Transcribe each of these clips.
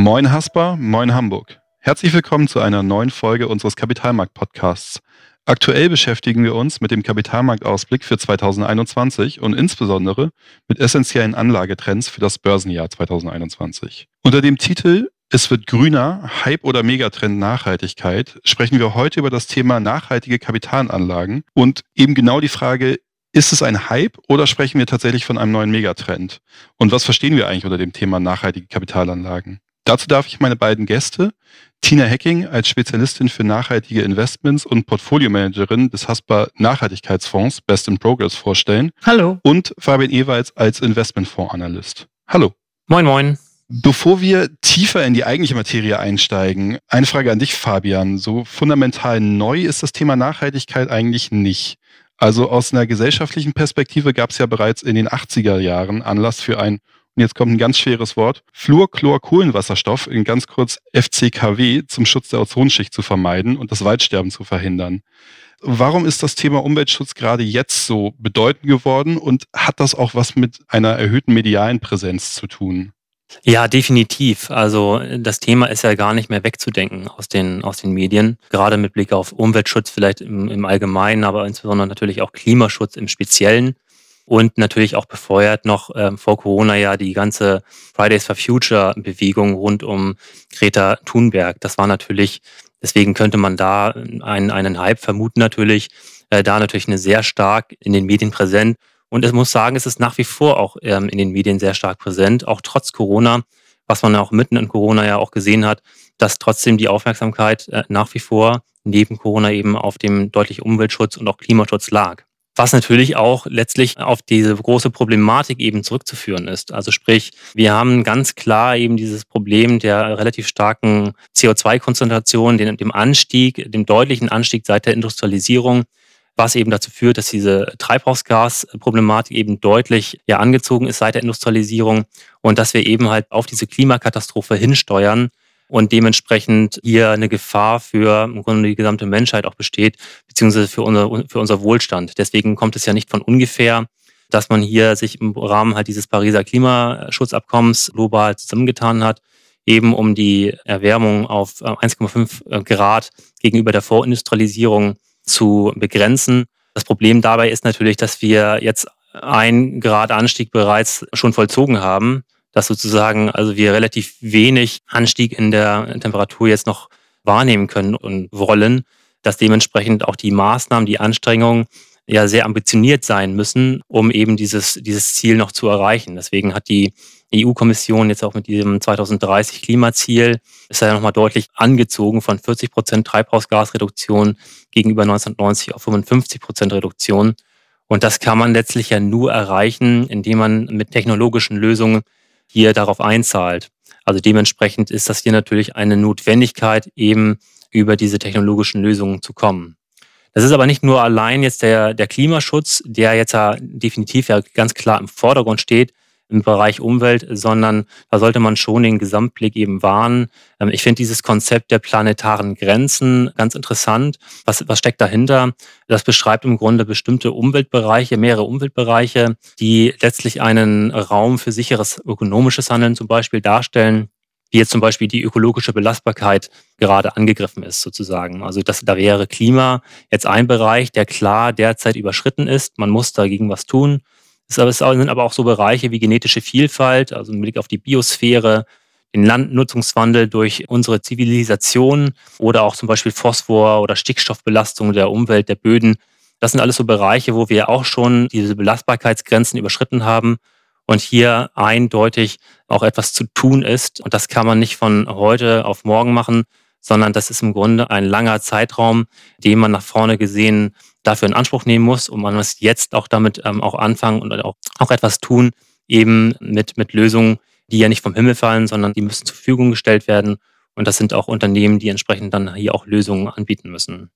Moin Hasper, moin Hamburg. Herzlich willkommen zu einer neuen Folge unseres Kapitalmarkt-Podcasts. Aktuell beschäftigen wir uns mit dem Kapitalmarktausblick für 2021 und insbesondere mit essentiellen Anlagetrends für das Börsenjahr 2021. Unter dem Titel Es wird grüner, Hype oder Megatrend Nachhaltigkeit sprechen wir heute über das Thema nachhaltige Kapitalanlagen und eben genau die Frage, ist es ein Hype oder sprechen wir tatsächlich von einem neuen Megatrend? Und was verstehen wir eigentlich unter dem Thema nachhaltige Kapitalanlagen? Dazu darf ich meine beiden Gäste, Tina Hecking als Spezialistin für nachhaltige Investments und Portfoliomanagerin des Haspa Nachhaltigkeitsfonds Best in Progress vorstellen. Hallo. Und Fabian Ewalds als Investmentfondsanalyst. Hallo. Moin, moin. Bevor wir tiefer in die eigentliche Materie einsteigen, eine Frage an dich, Fabian. So fundamental neu ist das Thema Nachhaltigkeit eigentlich nicht. Also aus einer gesellschaftlichen Perspektive gab es ja bereits in den 80er Jahren Anlass für ein jetzt kommt ein ganz schweres Wort, Fluorchlorkohlenwasserstoff, in ganz kurz FCKW, zum Schutz der Ozonschicht zu vermeiden und das Waldsterben zu verhindern. Warum ist das Thema Umweltschutz gerade jetzt so bedeutend geworden und hat das auch was mit einer erhöhten medialen Präsenz zu tun? Ja, definitiv. Also das Thema ist ja gar nicht mehr wegzudenken aus den, aus den Medien. Gerade mit Blick auf Umweltschutz vielleicht im, im Allgemeinen, aber insbesondere natürlich auch Klimaschutz im Speziellen und natürlich auch befeuert noch ähm, vor Corona ja die ganze Fridays for Future Bewegung rund um Greta Thunberg. Das war natürlich, deswegen könnte man da einen, einen Hype vermuten natürlich, äh, da natürlich eine sehr stark in den Medien präsent. Und es muss sagen, es ist nach wie vor auch ähm, in den Medien sehr stark präsent, auch trotz Corona, was man auch mitten in Corona ja auch gesehen hat, dass trotzdem die Aufmerksamkeit äh, nach wie vor neben Corona eben auf dem deutlichen Umweltschutz und auch Klimaschutz lag was natürlich auch letztlich auf diese große Problematik eben zurückzuführen ist. Also sprich, wir haben ganz klar eben dieses Problem der relativ starken CO2-Konzentration, dem Anstieg, dem deutlichen Anstieg seit der Industrialisierung, was eben dazu führt, dass diese Treibhausgasproblematik eben deutlich ja angezogen ist seit der Industrialisierung und dass wir eben halt auf diese Klimakatastrophe hinsteuern und dementsprechend hier eine Gefahr für im Grunde die gesamte Menschheit auch besteht, beziehungsweise für unser, für unser Wohlstand. Deswegen kommt es ja nicht von ungefähr, dass man hier sich im Rahmen halt dieses Pariser Klimaschutzabkommens global zusammengetan hat, eben um die Erwärmung auf 1,5 äh, Grad gegenüber der Vorindustrialisierung zu begrenzen. Das Problem dabei ist natürlich, dass wir jetzt ein Grad Anstieg bereits schon vollzogen haben dass sozusagen also wir relativ wenig Anstieg in der Temperatur jetzt noch wahrnehmen können und wollen, dass dementsprechend auch die Maßnahmen, die Anstrengungen ja sehr ambitioniert sein müssen, um eben dieses, dieses Ziel noch zu erreichen. Deswegen hat die EU-Kommission jetzt auch mit diesem 2030 Klimaziel ist ja nochmal deutlich angezogen von 40 Prozent Treibhausgasreduktion gegenüber 1990 auf 55 Prozent Reduktion. Und das kann man letztlich ja nur erreichen, indem man mit technologischen Lösungen hier darauf einzahlt. Also dementsprechend ist das hier natürlich eine Notwendigkeit, eben über diese technologischen Lösungen zu kommen. Das ist aber nicht nur allein jetzt der, der Klimaschutz, der jetzt ja definitiv ja ganz klar im Vordergrund steht, im Bereich Umwelt, sondern da sollte man schon den Gesamtblick eben wahren. Ähm, ich finde dieses Konzept der planetaren Grenzen ganz interessant. Was, was steckt dahinter? Das beschreibt im Grunde bestimmte Umweltbereiche, mehrere Umweltbereiche, die letztlich einen Raum für sicheres ökonomisches Handeln zum Beispiel darstellen wie jetzt zum Beispiel die ökologische Belastbarkeit gerade angegriffen ist, sozusagen. Also das, da wäre Klima jetzt ein Bereich, der klar derzeit überschritten ist. Man muss dagegen was tun. Es sind aber auch so Bereiche wie genetische Vielfalt, also im Blick auf die Biosphäre, den Landnutzungswandel durch unsere Zivilisation oder auch zum Beispiel Phosphor- oder Stickstoffbelastung der Umwelt, der Böden. Das sind alles so Bereiche, wo wir auch schon diese Belastbarkeitsgrenzen überschritten haben und hier eindeutig auch etwas zu tun ist. Und das kann man nicht von heute auf morgen machen, sondern das ist im Grunde ein langer Zeitraum, den man nach vorne gesehen dafür in Anspruch nehmen muss und man muss jetzt auch damit ähm, auch anfangen und auch, auch etwas tun, eben mit, mit Lösungen, die ja nicht vom Himmel fallen, sondern die müssen zur Verfügung gestellt werden. Und das sind auch Unternehmen, die entsprechend dann hier auch Lösungen anbieten müssen.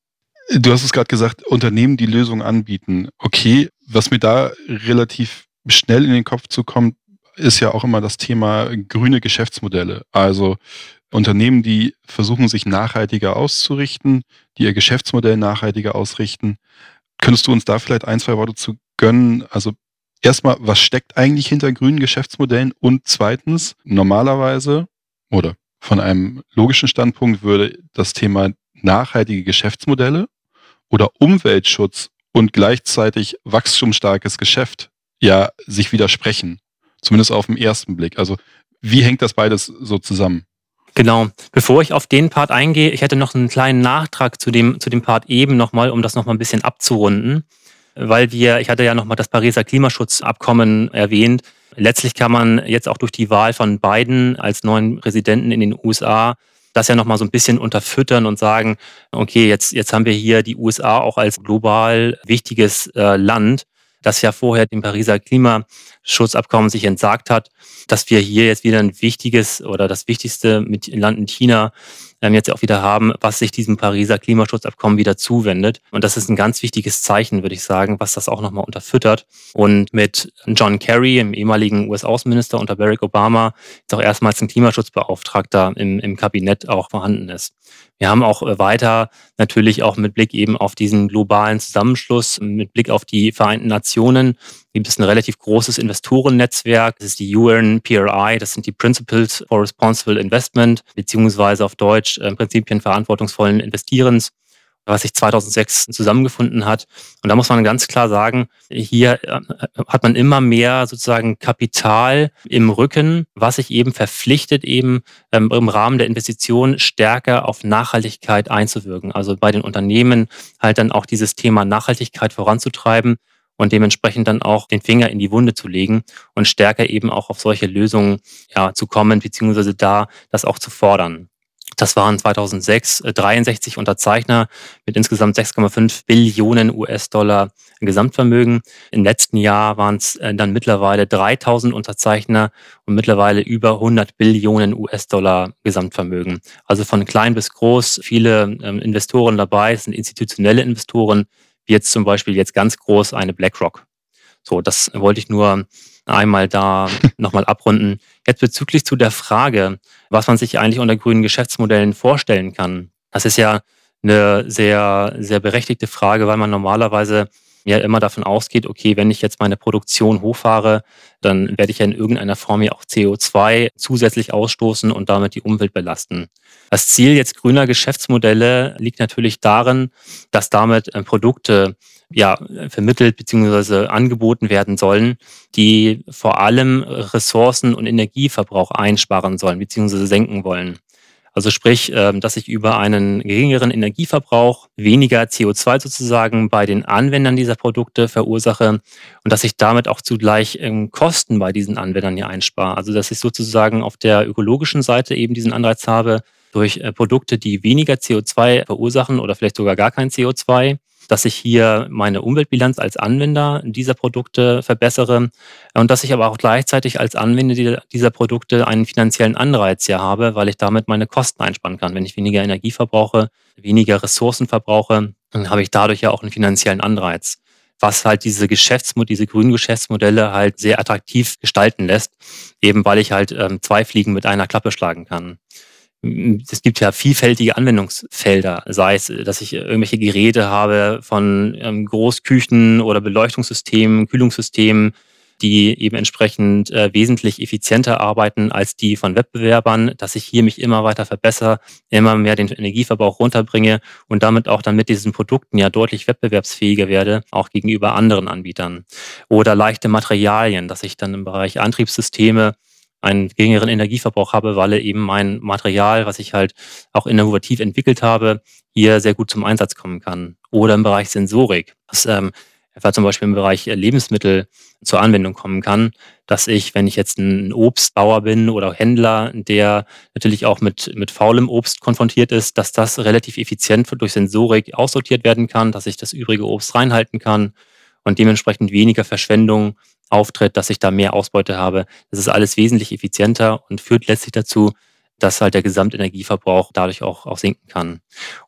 Du hast es gerade gesagt, Unternehmen, die Lösungen anbieten. Okay, was mir da relativ schnell in den Kopf zukommt, ist ja auch immer das Thema grüne Geschäftsmodelle. Also Unternehmen, die versuchen, sich nachhaltiger auszurichten, die ihr Geschäftsmodell nachhaltiger ausrichten. Könntest du uns da vielleicht ein, zwei Worte zu gönnen? Also erstmal, was steckt eigentlich hinter grünen Geschäftsmodellen? Und zweitens, normalerweise oder Von einem logischen Standpunkt würde das Thema nachhaltige Geschäftsmodelle oder Umweltschutz und gleichzeitig wachstumsstarkes Geschäft ja sich widersprechen. Zumindest auf den ersten Blick. Also wie hängt das beides so zusammen? Genau. Bevor ich auf den Part eingehe, ich hätte noch einen kleinen Nachtrag zu dem, zu dem Part eben nochmal, um das nochmal ein bisschen abzurunden. Weil wir, ich hatte ja nochmal das Pariser Klimaschutzabkommen erwähnt. Letztlich kann man jetzt auch durch die Wahl von Biden als neuen Präsidenten in den USA das ja nochmal so ein bisschen unterfüttern und sagen, okay, jetzt, jetzt haben wir hier die USA auch als global wichtiges äh, Land das ja vorher dem Pariser Klimaschutzabkommen sich entsagt hat, dass wir hier jetzt wieder ein wichtiges oder das wichtigste mit Land in China ähm, jetzt auch wieder haben, was sich diesem Pariser Klimaschutzabkommen wieder zuwendet. Und das ist ein ganz wichtiges Zeichen, würde ich sagen, was das auch nochmal unterfüttert. Und mit John Kerry, dem ehemaligen US-Außenminister unter Barack Obama, ist auch erstmals ein Klimaschutzbeauftragter im, im Kabinett auch vorhanden ist. Wir haben auch äh, weiter natürlich auch mit Blick eben auf diesen globalen Zusammenschluss, mit Blick auf die Vereinten Nationen, gibt es ein relativ großes Investorennetzwerk. Das ist die UN PRI, das sind die Principles for Responsible Investment, beziehungsweise auf Deutsch äh, Prinzipien verantwortungsvollen Investierens was sich 2006 zusammengefunden hat. Und da muss man ganz klar sagen, hier äh, hat man immer mehr sozusagen Kapital im Rücken, was sich eben verpflichtet, eben ähm, im Rahmen der Investition stärker auf Nachhaltigkeit einzuwirken. Also bei den Unternehmen halt dann auch dieses Thema Nachhaltigkeit voranzutreiben und dementsprechend dann auch den Finger in die Wunde zu legen und stärker eben auch auf solche Lösungen ja, zu kommen, beziehungsweise da das auch zu fordern. Das waren 2006 63 äh, Unterzeichner mit insgesamt 6,5 Billionen US-Dollar Gesamtvermögen. Im letzten Jahr waren es äh, dann mittlerweile 3000 Unterzeichner und mittlerweile über 100 Billionen US-Dollar Gesamtvermögen. Also von klein bis groß, viele ähm, Investoren dabei, es sind institutionelle Investoren, wie jetzt zum Beispiel jetzt ganz groß eine BlackRock. So, das wollte ich nur einmal da nochmal abrunden. Jetzt bezüglich zu der Frage, was man sich eigentlich unter grünen Geschäftsmodellen vorstellen kann. Das ist ja eine sehr, sehr berechtigte Frage, weil man normalerweise ja immer davon ausgeht, okay, wenn ich jetzt meine Produktion hochfahre, dann werde ich ja in irgendeiner Form ja auch CO2 zusätzlich ausstoßen und damit die Umwelt belasten. Das Ziel jetzt grüner Geschäftsmodelle liegt natürlich darin, dass damit äh, Produkte ja, vermittelt bzw. angeboten werden sollen, die vor allem Ressourcen und Energieverbrauch einsparen sollen bzw. senken wollen. Also sprich, ähm, dass ich über einen geringeren Energieverbrauch weniger CO2 sozusagen bei den Anwendern dieser Produkte verursache und dass ich damit auch zugleich ähm, Kosten bei diesen Anwendern hier einspare. Also dass ich sozusagen auf der ökologischen Seite eben diesen Anreiz habe, durch äh, Produkte, die weniger CO2 verursachen oder vielleicht sogar gar kein CO2, dass ich hier meine Umweltbilanz als Anwender dieser Produkte verbessere und dass ich aber auch gleichzeitig als Anwender dieser Produkte einen finanziellen Anreiz hier habe, weil ich damit meine Kosten einsparen kann. Wenn ich weniger Energie verbrauche, weniger Ressourcen verbrauche, dann habe ich dadurch ja auch einen finanziellen Anreiz was halt diese Geschäftsmodelle, diese grünen Geschäftsmodelle halt sehr attraktiv gestalten lässt, eben weil ich halt ähm, zwei Fliegen mit einer Klappe schlagen kann es gibt ja vielfältige Anwendungsfelder, sei es, dass ich irgendwelche Geräte habe von ähm, Großküchen oder Beleuchtungssystemen, Kühlungssystemen, die eben entsprechend äh, wesentlich effizienter arbeiten als die von Wettbewerbern, dass ich hier mich immer weiter verbessere, immer mehr den Energieverbrauch runterbringe und damit auch dann mit diesen Produkten ja deutlich wettbewerbsfähiger werde, auch gegenüber anderen Anbietern. Oder leichte Materialien, dass ich dann im Bereich Antriebssysteme einen geringeren Energieverbrauch habe, weil eben mein Material, was ich halt auch innovativ entwickelt habe, hier sehr gut zum Einsatz kommen kann. Oder im Bereich Sensorik, was ähm, etwa zum Beispiel im Bereich Lebensmittel zur Anwendung kommen kann, dass ich, wenn ich jetzt ein Obstbauer bin oder Händler, der natürlich auch mit, mit faulem Obst konfrontiert ist, dass das relativ effizient durch Sensorik aussortiert werden kann, dass ich das übrige Obst reinhalten kann und dementsprechend weniger Verschwendung auftritt, dass ich da mehr Ausbeute habe. Das ist alles wesentlich effizienter und führt letztlich dazu, dass halt der Gesamtenergieverbrauch dadurch auch, auch sinken kann.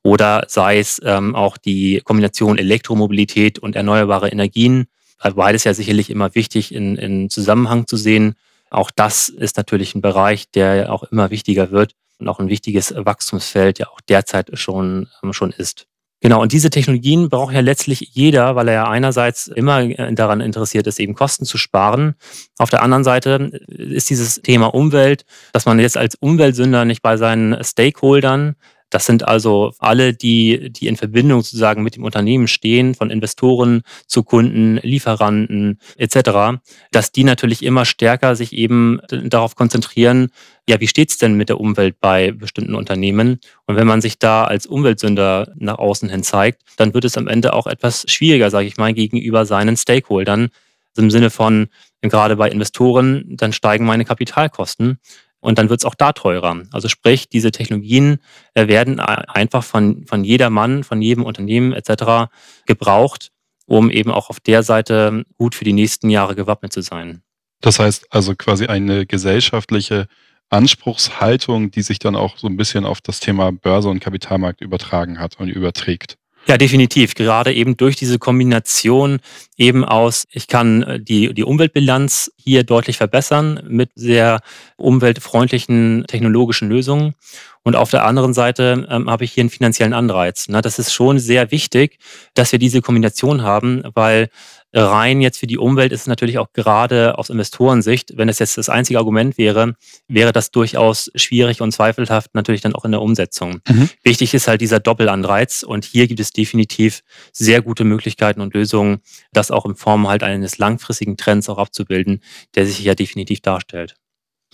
Oder sei es ähm, auch die Kombination Elektromobilität und erneuerbare Energien, beides ja sicherlich immer wichtig in, in Zusammenhang zu sehen. Auch das ist natürlich ein Bereich, der auch immer wichtiger wird und auch ein wichtiges Wachstumsfeld ja auch derzeit schon, schon ist. Genau, und diese Technologien braucht ja letztlich jeder, weil er ja einerseits immer äh, daran interessiert ist, eben Kosten zu sparen. Auf der anderen Seite ist dieses Thema Umwelt, dass man jetzt als Umweltsünder nicht bei seinen Stakeholdern das sind also alle, die, die in Verbindung sozusagen mit dem Unternehmen stehen, von Investoren zu Kunden, Lieferanten etc., dass die natürlich immer stärker sich eben darauf konzentrieren, ja, wie steht's denn mit der Umwelt bei bestimmten Unternehmen? Und wenn man sich da als Umweltsünder nach außen hin zeigt, dann wird es am Ende auch etwas schwieriger, sage ich mal, gegenüber seinen Stakeholdern. Also Im Sinne von, gerade bei Investoren, dann steigen meine Kapitalkosten und dann wird es auch da teurer. Also sprich, diese Technologien äh, werden einfach von, von jedermann, von jedem Unternehmen etc. gebraucht, um eben auch auf der Seite gut für die nächsten Jahre gewappnet zu sein. Das heißt also quasi eine gesellschaftliche Anspruchshaltung, die sich dann auch so ein bisschen auf das Thema Börse und Kapitalmarkt übertragen hat und überträgt. Ja, definitiv. Gerade eben durch diese Kombination eben aus, ich kann äh, die, die Umweltbilanz hier deutlich verbessern mit sehr umweltfreundlichen technologischen Lösungen. Und auf der anderen Seite ähm, habe ich hier einen finanziellen Anreiz. Na, das ist schon sehr wichtig, dass wir diese Kombination haben, weil rein jetzt für die Umwelt ist es natürlich auch gerade aus Investorensicht, wenn es jetzt das einzige Argument wäre, wäre das durchaus schwierig und zweifelhaft natürlich dann auch in der Umsetzung. Mhm. Wichtig ist halt dieser Doppelanreiz und hier gibt es definitiv sehr gute Möglichkeiten und Lösungen, das auch in Form halt eines langfristigen Trends auch abzubilden, der sich ja definitiv darstellt.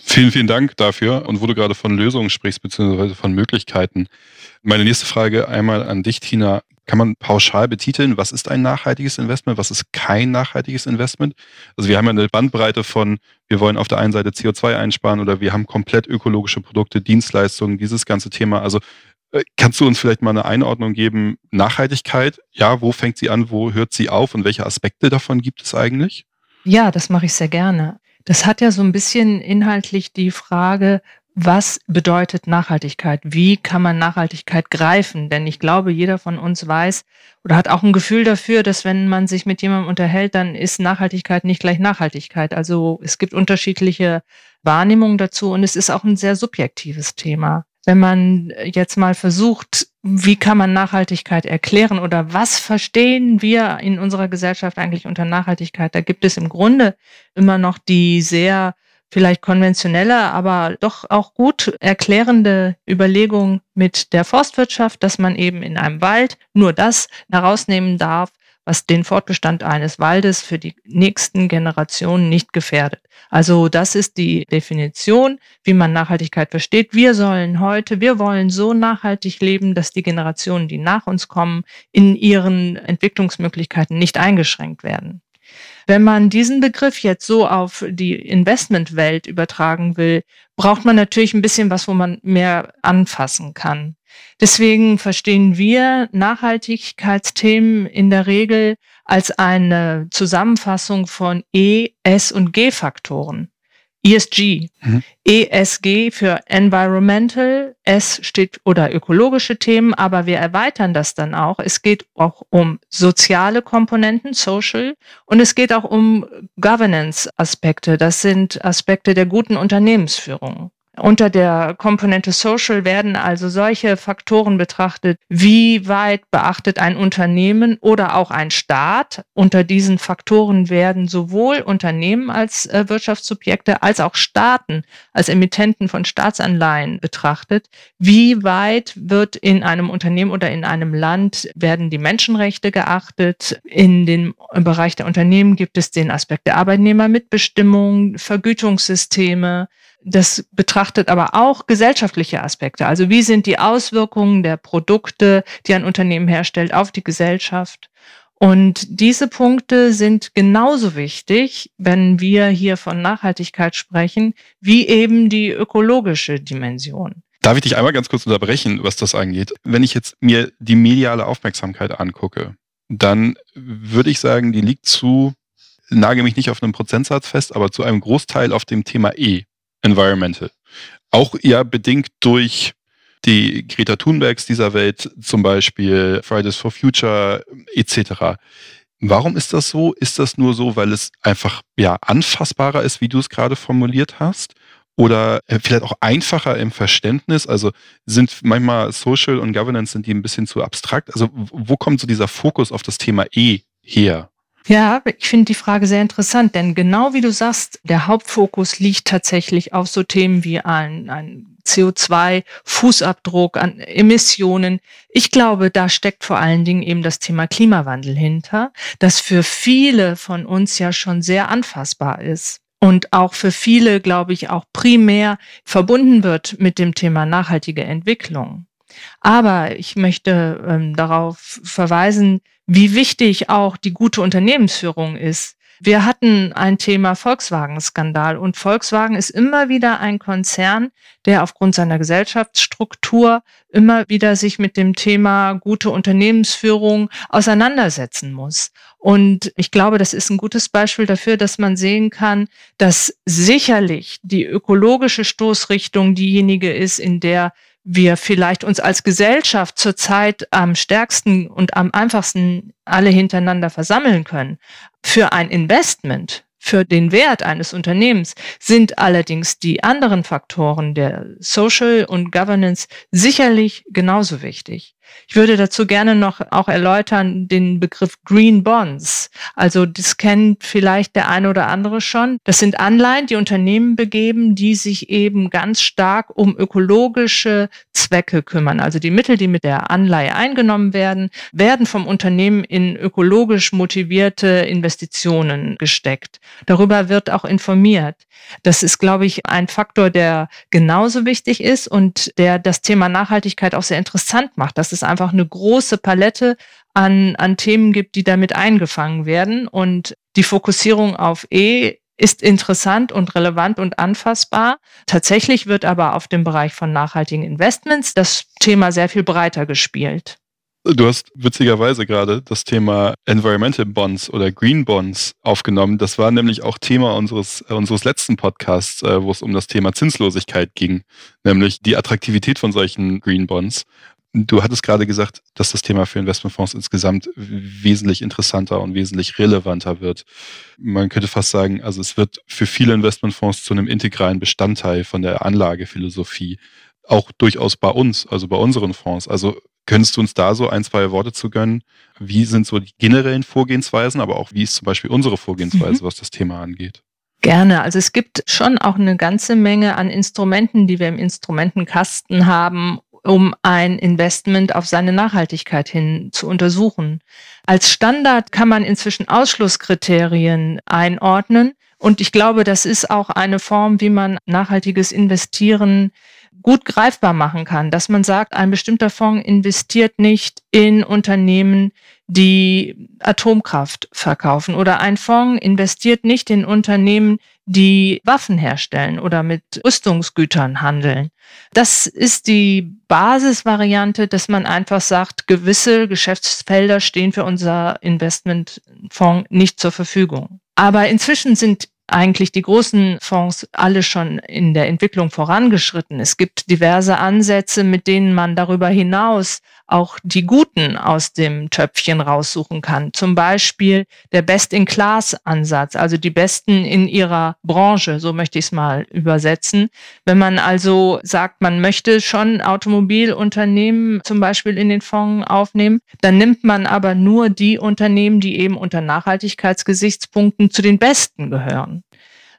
Vielen, vielen Dank dafür. Und wo du gerade von Lösungen sprichst, beziehungsweise von Möglichkeiten. Meine nächste Frage einmal an dich, Tina. Kann man pauschal betiteln, was ist ein nachhaltiges Investment, was ist kein nachhaltiges Investment? Also wir haben ja eine Bandbreite von, wir wollen auf der einen Seite CO2 einsparen oder wir haben komplett ökologische Produkte, Dienstleistungen, dieses ganze Thema. Also äh, kannst du uns vielleicht mal eine Einordnung geben? Nachhaltigkeit, ja, wo fängt sie an, wo hört sie auf und welche Aspekte davon gibt es eigentlich? Ja, das mache ich sehr gerne. Das hat ja so ein bisschen inhaltlich die Frage, was bedeutet Nachhaltigkeit? Wie kann man Nachhaltigkeit greifen? Denn ich glaube, jeder von uns weiß oder hat auch ein Gefühl dafür, dass wenn man sich mit jemandem unterhält, dann ist Nachhaltigkeit nicht gleich Nachhaltigkeit. Also es gibt unterschiedliche Wahrnehmungen dazu und es ist auch ein sehr subjektives Thema. Wenn man jetzt mal versucht, wie kann man Nachhaltigkeit erklären oder was verstehen wir in unserer Gesellschaft eigentlich unter Nachhaltigkeit? Da gibt es im Grunde immer noch die sehr vielleicht konventionelle, aber doch auch gut erklärende Überlegung mit der Forstwirtschaft, dass man eben in einem Wald nur das herausnehmen darf, was den Fortbestand eines Waldes für die nächsten Generationen nicht gefährdet. Also das ist die Definition, wie man Nachhaltigkeit versteht. Wir sollen heute, wir wollen so nachhaltig leben, dass die Generationen, die nach uns kommen, in ihren Entwicklungsmöglichkeiten nicht eingeschränkt werden. Wenn man diesen Begriff jetzt so auf die Investmentwelt übertragen will, braucht man natürlich ein bisschen was, wo man mehr anfassen kann. Deswegen verstehen wir Nachhaltigkeitsthemen in der Regel als eine Zusammenfassung von E, S und G-Faktoren. ESG. Mhm. ESG für Environmental, S steht oder ökologische Themen, aber wir erweitern das dann auch. Es geht auch um soziale Komponenten, Social, und es geht auch um Governance-Aspekte. Das sind Aspekte der guten Unternehmensführung. Unter der Komponente Social werden also solche Faktoren betrachtet, wie weit beachtet ein Unternehmen oder auch ein Staat. Unter diesen Faktoren werden sowohl Unternehmen als äh, Wirtschaftssubjekte als auch Staaten als Emittenten von Staatsanleihen betrachtet. Wie weit wird in einem Unternehmen oder in einem Land werden die Menschenrechte geachtet? In dem Bereich der Unternehmen gibt es den Aspekt der Arbeitnehmermitbestimmung, Vergütungssysteme, das betrachtet aber auch gesellschaftliche Aspekte. Also wie sind die Auswirkungen der Produkte, die ein Unternehmen herstellt, auf die Gesellschaft? Und diese Punkte sind genauso wichtig, wenn wir hier von Nachhaltigkeit sprechen, wie eben die ökologische Dimension. Darf ich dich einmal ganz kurz unterbrechen, was das angeht? Wenn ich jetzt mir die mediale Aufmerksamkeit angucke, dann würde ich sagen, die liegt zu, nage mich nicht auf einen Prozentsatz fest, aber zu einem Großteil auf dem Thema E. Environmental. Auch ja bedingt durch die Greta Thunbergs dieser Welt, zum Beispiel Fridays for Future etc. Warum ist das so? Ist das nur so, weil es einfach ja anfassbarer ist, wie du es gerade formuliert hast? oder äh, vielleicht auch einfacher im Verständnis? Also sind manchmal Social und Governance sind die ein bisschen zu abstrakt? Also wo kommt so dieser Fokus auf das Thema E her? Ja, ich finde die Frage sehr interessant, denn genau wie du sagst, der Hauptfokus liegt tatsächlich auf so Themen wie ein, ein CO2-Fußabdruck an Emissionen. Ich glaube, da steckt vor allen Dingen eben das Thema Klimawandel hinter, das für viele von uns ja schon sehr anfassbar ist und auch für viele, glaube ich, auch primär verbunden wird mit dem Thema nachhaltige Entwicklung. Aber ich möchte ähm, darauf verweisen, wie wichtig auch die gute Unternehmensführung ist. Wir hatten ein Thema Volkswagen-Skandal und Volkswagen ist immer wieder ein Konzern, der aufgrund seiner Gesellschaftsstruktur immer wieder sich mit dem Thema gute Unternehmensführung auseinandersetzen muss. Und ich glaube, das ist ein gutes Beispiel dafür, dass man sehen kann, dass sicherlich die ökologische Stoßrichtung diejenige ist, in der wir vielleicht uns als Gesellschaft zurzeit am stärksten und am einfachsten alle hintereinander versammeln können. Für ein Investment, für den Wert eines Unternehmens sind allerdings die anderen Faktoren der Social und Governance sicherlich genauso wichtig. Ich würde dazu gerne noch auch erläutern den Begriff Green Bonds. Also das kennt vielleicht der eine oder andere schon. Das sind Anleihen, die Unternehmen begeben, die sich eben ganz stark um ökologische Zwecke kümmern. Also die Mittel, die mit der Anleihe eingenommen werden, werden vom Unternehmen in ökologisch motivierte Investitionen gesteckt. Darüber wird auch informiert. Das ist, glaube ich, ein Faktor, der genauso wichtig ist und der das Thema Nachhaltigkeit auch sehr interessant macht. Das ist einfach eine große Palette an, an Themen gibt, die damit eingefangen werden. Und die Fokussierung auf E ist interessant und relevant und anfassbar. Tatsächlich wird aber auf dem Bereich von nachhaltigen Investments das Thema sehr viel breiter gespielt. Du hast witzigerweise gerade das Thema Environmental Bonds oder Green Bonds aufgenommen. Das war nämlich auch Thema unseres, äh, unseres letzten Podcasts, äh, wo es um das Thema Zinslosigkeit ging, nämlich die Attraktivität von solchen Green Bonds. Du hattest gerade gesagt, dass das Thema für Investmentfonds insgesamt wesentlich interessanter und wesentlich relevanter wird. Man könnte fast sagen, also es wird für viele Investmentfonds zu einem integralen Bestandteil von der Anlagephilosophie. Auch durchaus bei uns, also bei unseren Fonds. Also könntest du uns da so ein, zwei Worte zu gönnen? Wie sind so die generellen Vorgehensweisen, aber auch wie ist zum Beispiel unsere Vorgehensweise, mhm. was das Thema angeht? Gerne. Also es gibt schon auch eine ganze Menge an Instrumenten, die wir im Instrumentenkasten haben, um ein Investment auf seine Nachhaltigkeit hin zu untersuchen. Als Standard kann man inzwischen Ausschlusskriterien einordnen. Und ich glaube, das ist auch eine Form, wie man nachhaltiges Investieren gut greifbar machen kann, dass man sagt, ein bestimmter Fonds investiert nicht in Unternehmen, die Atomkraft verkaufen oder ein Fonds investiert nicht in Unternehmen, die Waffen herstellen oder mit Rüstungsgütern handeln. Das ist die Basisvariante, dass man einfach sagt, gewisse Geschäftsfelder stehen für unser Investmentfonds nicht zur Verfügung. Aber inzwischen sind eigentlich die großen Fonds alle schon in der Entwicklung vorangeschritten. Es gibt diverse Ansätze, mit denen man darüber hinaus auch die Guten aus dem Töpfchen raussuchen kann. Zum Beispiel der Best-in-Class-Ansatz, also die Besten in ihrer Branche, so möchte ich es mal übersetzen. Wenn man also sagt, man möchte schon Automobilunternehmen zum Beispiel in den Fonds aufnehmen, dann nimmt man aber nur die Unternehmen, die eben unter Nachhaltigkeitsgesichtspunkten zu den Besten gehören.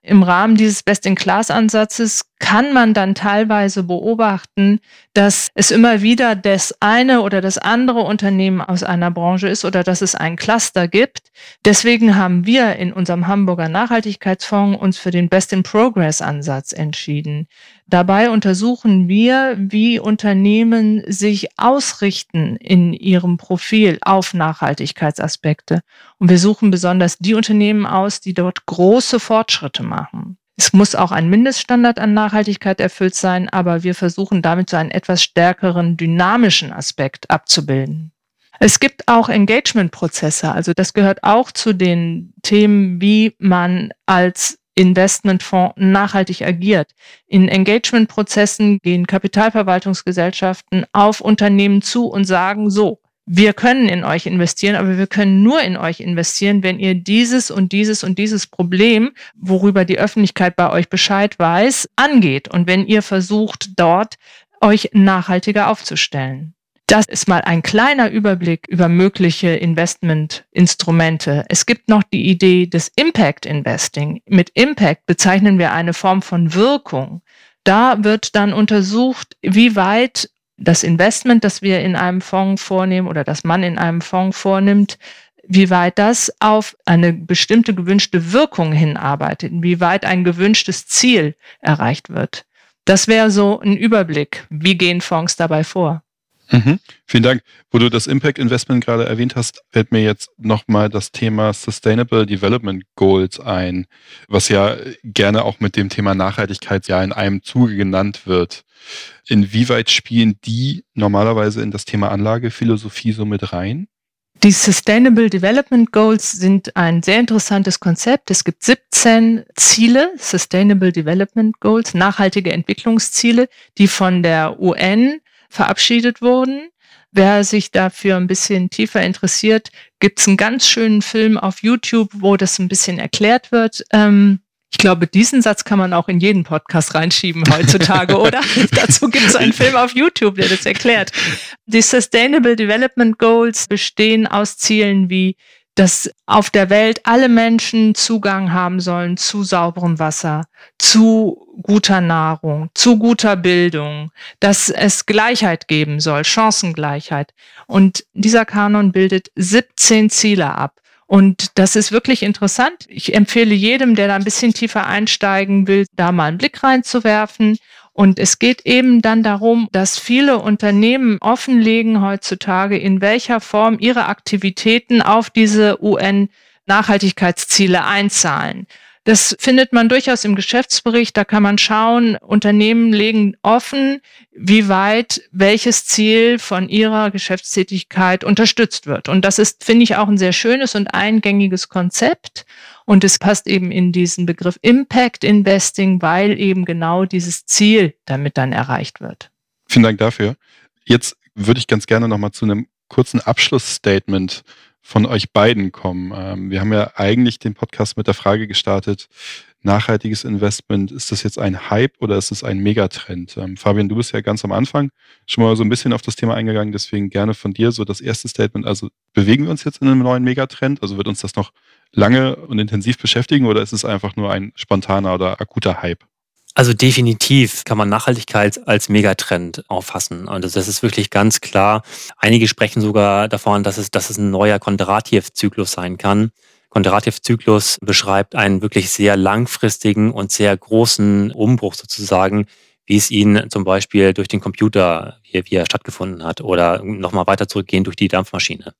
Im Rahmen dieses Best-in-Class-Ansatzes kann man dann teilweise beobachten, dass es immer wieder das eine oder das andere Unternehmen aus einer Branche ist oder dass es ein Cluster gibt. Deswegen haben wir in unserem Hamburger Nachhaltigkeitsfonds uns für den Best-in-Progress-Ansatz entschieden. Dabei untersuchen wir, wie Unternehmen sich ausrichten in ihrem Profil auf Nachhaltigkeitsaspekte. Und wir suchen besonders die Unternehmen aus, die dort große Fortschritte machen. Es muss auch ein Mindeststandard an Nachhaltigkeit erfüllt sein, aber wir versuchen damit so einen etwas stärkeren dynamischen Aspekt abzubilden. Es gibt auch Engagement-Prozesse, also das gehört auch zu den Themen, wie man als Investmentfonds nachhaltig agiert. In Engagement-Prozessen gehen Kapitalverwaltungsgesellschaften auf Unternehmen zu und sagen, so, wir können in euch investieren, aber wir können nur in euch investieren, wenn ihr dieses und dieses und dieses Problem, worüber die Öffentlichkeit bei euch Bescheid weiß, angeht und wenn ihr versucht, dort euch nachhaltiger aufzustellen. Das ist mal ein kleiner Überblick über mögliche Investmentinstrumente. Es gibt noch die Idee des Impact Investing. Mit Impact bezeichnen wir eine Form von Wirkung. Da wird dann untersucht, wie weit das Investment, das wir in einem Fonds vornehmen oder das man in einem Fonds vornimmt, wie weit das auf eine bestimmte gewünschte Wirkung hinarbeitet, wie weit ein gewünschtes Ziel erreicht wird. Das wäre so ein Überblick. Wie gehen Fonds dabei vor? Mhm. Vielen Dank. Wo du das Impact Investment gerade erwähnt hast, fällt mir jetzt nochmal das Thema Sustainable Development Goals ein, was ja gerne auch mit dem Thema Nachhaltigkeit ja in einem Zuge genannt wird. Inwieweit spielen die normalerweise in das Thema Anlagephilosophie so mit rein? Die Sustainable Development Goals sind ein sehr interessantes Konzept. Es gibt 17 Ziele, Sustainable Development Goals, nachhaltige Entwicklungsziele, die von der UN verabschiedet wurden. Wer sich dafür ein bisschen tiefer interessiert, gibt es einen ganz schönen Film auf YouTube, wo das ein bisschen erklärt wird. Ähm, ich glaube, diesen Satz kann man auch in jeden Podcast reinschieben heutzutage, oder? Dazu gibt es einen Film auf YouTube, der das erklärt. Die Sustainable Development Goals bestehen aus Zielen wie dass auf der Welt alle Menschen Zugang haben sollen zu sauberem Wasser, zu guter Nahrung, zu guter Bildung, dass es Gleichheit geben soll, Chancengleichheit. Und dieser Kanon bildet 17 Ziele ab. Und das ist wirklich interessant. Ich empfehle jedem, der da ein bisschen tiefer einsteigen will, da mal einen Blick reinzuwerfen. Und es geht eben dann darum, dass viele Unternehmen offenlegen heutzutage, in welcher Form ihre Aktivitäten auf diese UN-Nachhaltigkeitsziele einzahlen. Das findet man durchaus im Geschäftsbericht. Da kann man schauen, Unternehmen legen offen, wie weit welches Ziel von ihrer Geschäftstätigkeit unterstützt wird. Und das ist, finde ich, auch ein sehr schönes und eingängiges Konzept. Und es passt eben in diesen Begriff Impact Investing, weil eben genau dieses Ziel damit dann erreicht wird. Vielen Dank dafür. Jetzt würde ich ganz gerne nochmal zu einem kurzen Abschlussstatement von euch beiden kommen. Ähm, wir haben ja eigentlich den Podcast mit der Frage gestartet, nachhaltiges Investment, ist das jetzt ein Hype oder ist es ein Megatrend? Ähm, Fabian, du bist ja ganz am Anfang schon mal so ein bisschen auf das Thema eingegangen, deswegen gerne von dir so das erste Statement. Also bewegen wir uns jetzt in einem neuen Megatrend? Also wird uns das noch lange und intensiv beschäftigen oder ist es einfach nur ein spontaner oder akuter Hype? Also definitiv kann man Nachhaltigkeit als Megatrend auffassen. Und das ist wirklich ganz klar. Einige sprechen sogar davon, dass es, dass es ein neuer Kondrativ-Zyklus sein kann. Kondrativ-Zyklus beschreibt einen wirklich sehr langfristigen und sehr großen Umbruch sozusagen, wie es ihn zum Beispiel durch den Computer, wie, wie er stattgefunden hat, oder nochmal weiter zurückgehen durch die Dampfmaschine.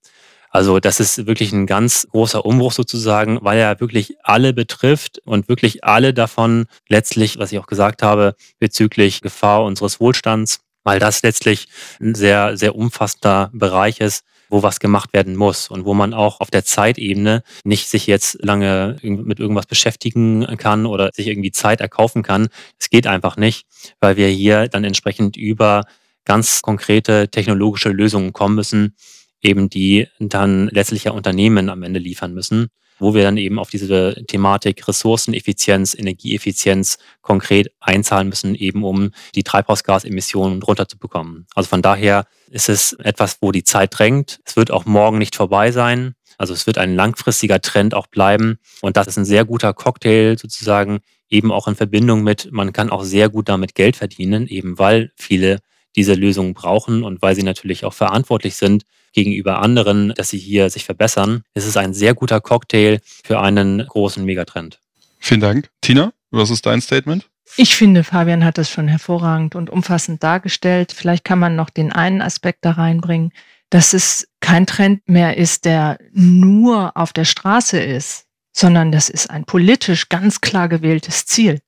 Also das ist wirklich ein ganz großer Umbruch sozusagen, weil er wirklich alle betrifft und wirklich alle davon letztlich, was ich auch gesagt habe, bezüglich Gefahr unseres Wohlstands, weil das letztlich ein sehr, sehr umfassender Bereich ist, wo was gemacht werden muss und wo man auch auf der Zeitebene nicht sich jetzt lange mit irgendwas beschäftigen kann oder sich irgendwie Zeit erkaufen kann. Es geht einfach nicht, weil wir hier dann entsprechend über ganz konkrete technologische Lösungen kommen müssen, eben die dann letztlich ja Unternehmen am Ende liefern müssen, wo wir dann eben auf diese Thematik Ressourceneffizienz, Energieeffizienz konkret einzahlen müssen, eben um die Treibhausgasemissionen runterzubekommen. Also von daher ist es etwas, wo die Zeit drängt. Es wird auch morgen nicht vorbei sein. Also es wird ein langfristiger Trend auch bleiben. Und das ist ein sehr guter Cocktail sozusagen, eben auch in Verbindung mit, man kann auch sehr gut damit Geld verdienen, eben weil viele diese Lösungen brauchen und weil sie natürlich auch verantwortlich sind gegenüber anderen, dass sie hier sich verbessern, ist es ein sehr guter Cocktail für einen großen Megatrend. Vielen Dank. Tina, was ist dein Statement? Ich finde, Fabian hat das schon hervorragend und umfassend dargestellt. Vielleicht kann man noch den einen Aspekt da reinbringen, dass es kein Trend mehr ist, der nur auf der Straße ist, sondern das ist ein politisch ganz klar gewähltes Ziel.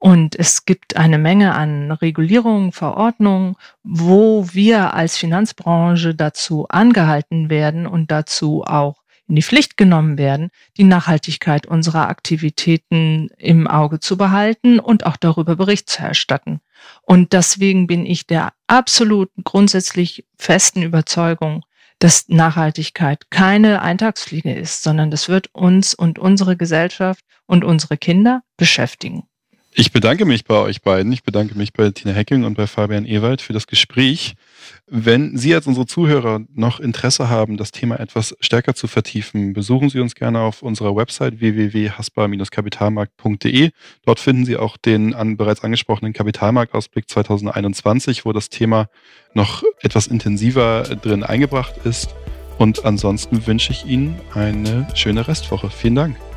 Und es gibt eine Menge an Regulierungen, Verordnungen, wo wir als Finanzbranche dazu angehalten werden und dazu auch in die Pflicht genommen werden, die Nachhaltigkeit unserer Aktivitäten im Auge zu behalten und auch darüber Bericht zu erstatten. Und deswegen bin ich der absoluten grundsätzlich festen Überzeugung, dass Nachhaltigkeit keine Eintagsfliege ist, sondern das wird uns und unsere Gesellschaft und unsere Kinder beschäftigen. Ich bedanke mich bei euch beiden. Ich bedanke mich bei Tina Hecking und bei Fabian Ewald für das Gespräch. Wenn Sie als unsere Zuhörer noch Interesse haben, das Thema etwas stärker zu vertiefen, besuchen Sie uns gerne auf unserer Website www.hasbar-kapitalmarkt.de. Dort finden Sie auch den an, bereits angesprochenen Kapitalmarktausblick 2021, wo das Thema noch etwas intensiver drin eingebracht ist. Und ansonsten wünsche ich Ihnen eine schöne Restwoche. Vielen Dank.